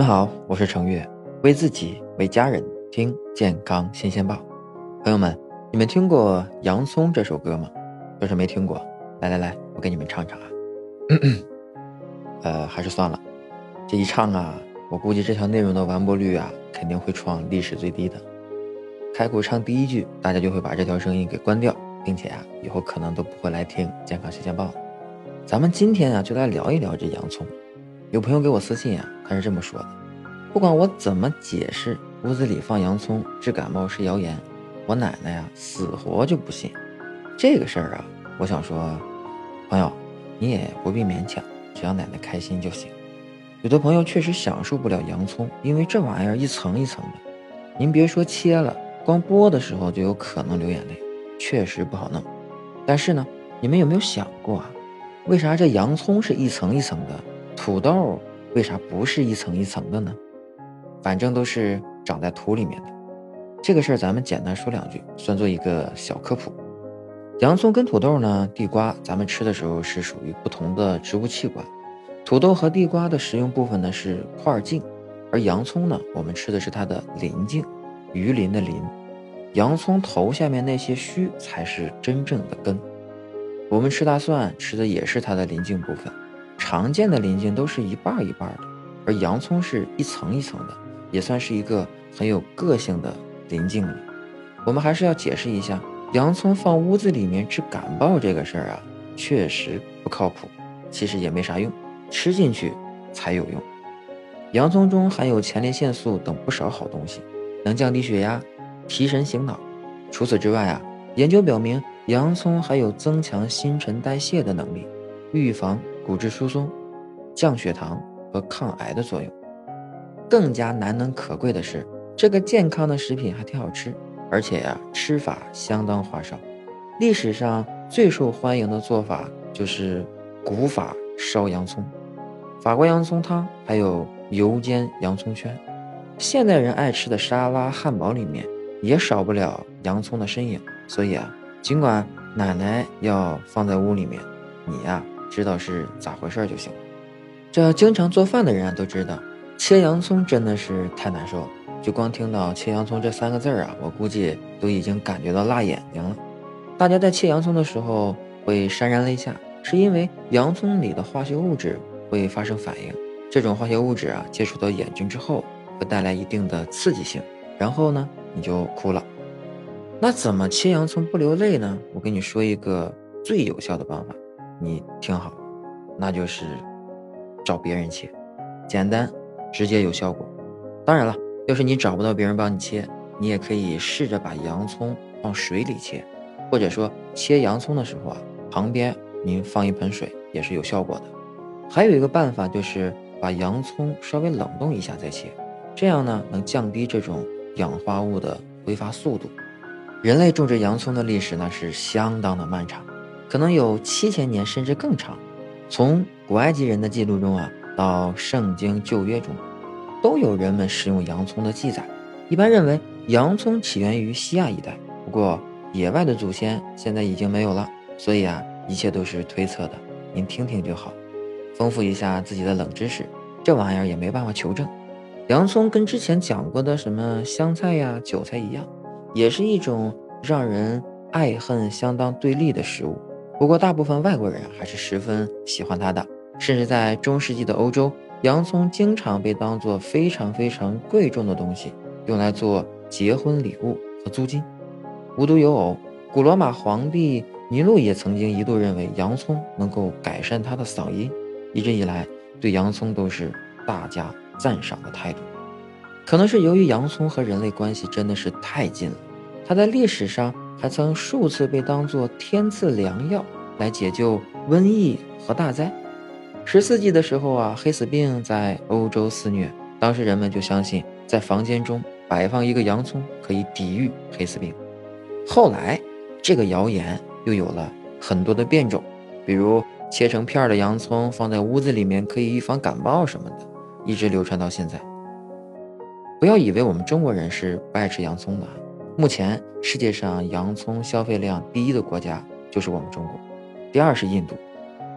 们好，我是程月，为自己为家人听健康新鲜报。朋友们，你们听过《洋葱》这首歌吗？要是没听过，来来来，我给你们唱唱啊。呃，还是算了，这一唱啊，我估计这条内容的完播率啊，肯定会创历史最低的。开口唱第一句，大家就会把这条声音给关掉，并且啊，以后可能都不会来听健康新鲜报了。咱们今天啊，就来聊一聊这洋葱。有朋友给我私信啊，他是这么说的：不管我怎么解释，屋子里放洋葱治感冒是谣言，我奶奶呀死活就不信。这个事儿啊，我想说，朋友，你也不必勉强，只要奶奶开心就行。有的朋友确实享受不了洋葱，因为这玩意儿一层一层的，您别说切了，光剥的时候就有可能流眼泪，确实不好弄。但是呢，你们有没有想过啊，为啥这洋葱是一层一层的？土豆为啥不是一层一层的呢？反正都是长在土里面的。这个事儿咱们简单说两句，算做一个小科普。洋葱跟土豆呢，地瓜咱们吃的时候是属于不同的植物器官。土豆和地瓜的食用部分呢是块茎，而洋葱呢，我们吃的是它的鳞茎，鱼鳞的鳞。洋葱头下面那些须才是真正的根。我们吃大蒜吃的也是它的鳞茎部分。常见的鳞茎都是一半一半的，而洋葱是一层一层的，也算是一个很有个性的鳞茎了。我们还是要解释一下，洋葱放屋子里面治感冒这个事儿啊，确实不靠谱，其实也没啥用，吃进去才有用。洋葱中含有前列腺素等不少好东西，能降低血压、提神醒脑。除此之外啊，研究表明，洋葱还有增强新陈代谢的能力，预防。骨质疏松、降血糖和抗癌的作用。更加难能可贵的是，这个健康的食品还挺好吃，而且呀，吃法相当花哨。历史上最受欢迎的做法就是古法烧洋葱、法国洋葱汤，还有油煎洋葱圈。现代人爱吃的沙拉、汉堡里面也少不了洋葱的身影。所以啊，尽管奶奶要放在屋里面，你呀。知道是咋回事就行。这经常做饭的人啊都知道，切洋葱真的是太难受了。就光听到切洋葱这三个字儿啊，我估计都已经感觉到辣眼睛了。大家在切洋葱的时候会潸然泪下，是因为洋葱里的化学物质会发生反应。这种化学物质啊，接触到眼睛之后会带来一定的刺激性，然后呢你就哭了。那怎么切洋葱不流泪呢？我跟你说一个最有效的办法。你听好，那就是找别人切，简单、直接、有效果。当然了，要是你找不到别人帮你切，你也可以试着把洋葱放水里切，或者说切洋葱的时候啊，旁边您放一盆水也是有效果的。还有一个办法就是把洋葱稍微冷冻一下再切，这样呢能降低这种氧化物的挥发速度。人类种植洋葱的历史呢是相当的漫长。可能有七千年甚至更长，从古埃及人的记录中啊，到圣经旧约中，都有人们食用洋葱的记载。一般认为洋葱起源于西亚一带，不过野外的祖先现在已经没有了，所以啊，一切都是推测的。您听听就好，丰富一下自己的冷知识。这玩意儿也没办法求证。洋葱跟之前讲过的什么香菜呀、韭菜一样，也是一种让人爱恨相当对立的食物。不过，大部分外国人还是十分喜欢它的，甚至在中世纪的欧洲，洋葱经常被当作非常非常贵重的东西，用来做结婚礼物和租金。无独有偶，古罗马皇帝尼禄也曾经一度认为洋葱能够改善他的嗓音，一直以来对洋葱都是大加赞赏的态度。可能是由于洋葱和人类关系真的是太近了，它在历史上。还曾数次被当作天赐良药来解救瘟疫和大灾。十四纪的时候啊，黑死病在欧洲肆虐，当时人们就相信在房间中摆放一个洋葱可以抵御黑死病。后来，这个谣言又有了很多的变种，比如切成片的洋葱放在屋子里面可以预防感冒什么的，一直流传到现在。不要以为我们中国人是不爱吃洋葱的。目前世界上洋葱消费量第一的国家就是我们中国，第二是印度。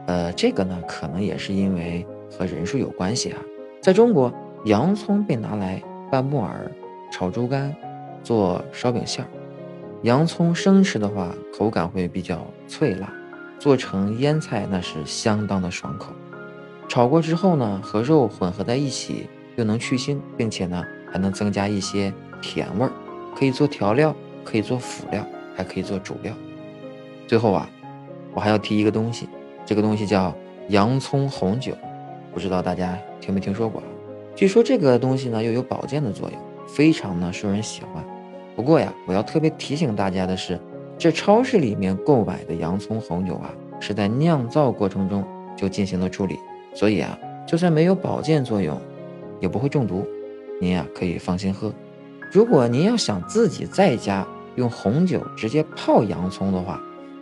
呃，这个呢可能也是因为和人数有关系啊。在中国，洋葱被拿来拌木耳、炒猪肝、做烧饼馅儿。洋葱生吃的话，口感会比较脆辣；做成腌菜，那是相当的爽口。炒过之后呢，和肉混合在一起，又能去腥，并且呢，还能增加一些甜味儿，可以做调料，可以做辅料，还可以做主料。最后啊，我还要提一个东西，这个东西叫洋葱红酒，不知道大家听没听说过？据说这个东西呢，又有保健的作用，非常呢受人喜欢。不过呀，我要特别提醒大家的是，这超市里面购买的洋葱红酒啊，是在酿造过程中就进行了处理，所以啊，就算没有保健作用，也不会中毒，您呀可以放心喝。如果您要想自己在家用红酒直接泡洋葱的话，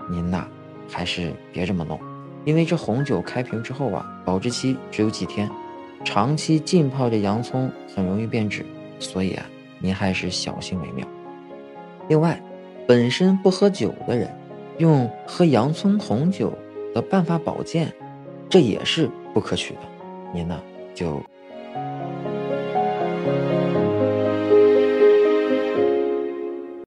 您呐还是别这么弄，因为这红酒开瓶之后啊，保质期只有几天，长期浸泡着洋葱很容易变质，所以啊，您还是小心为妙。另外，本身不喝酒的人，用喝洋葱红酒的办法保健，这也是不可取的。您呢，就。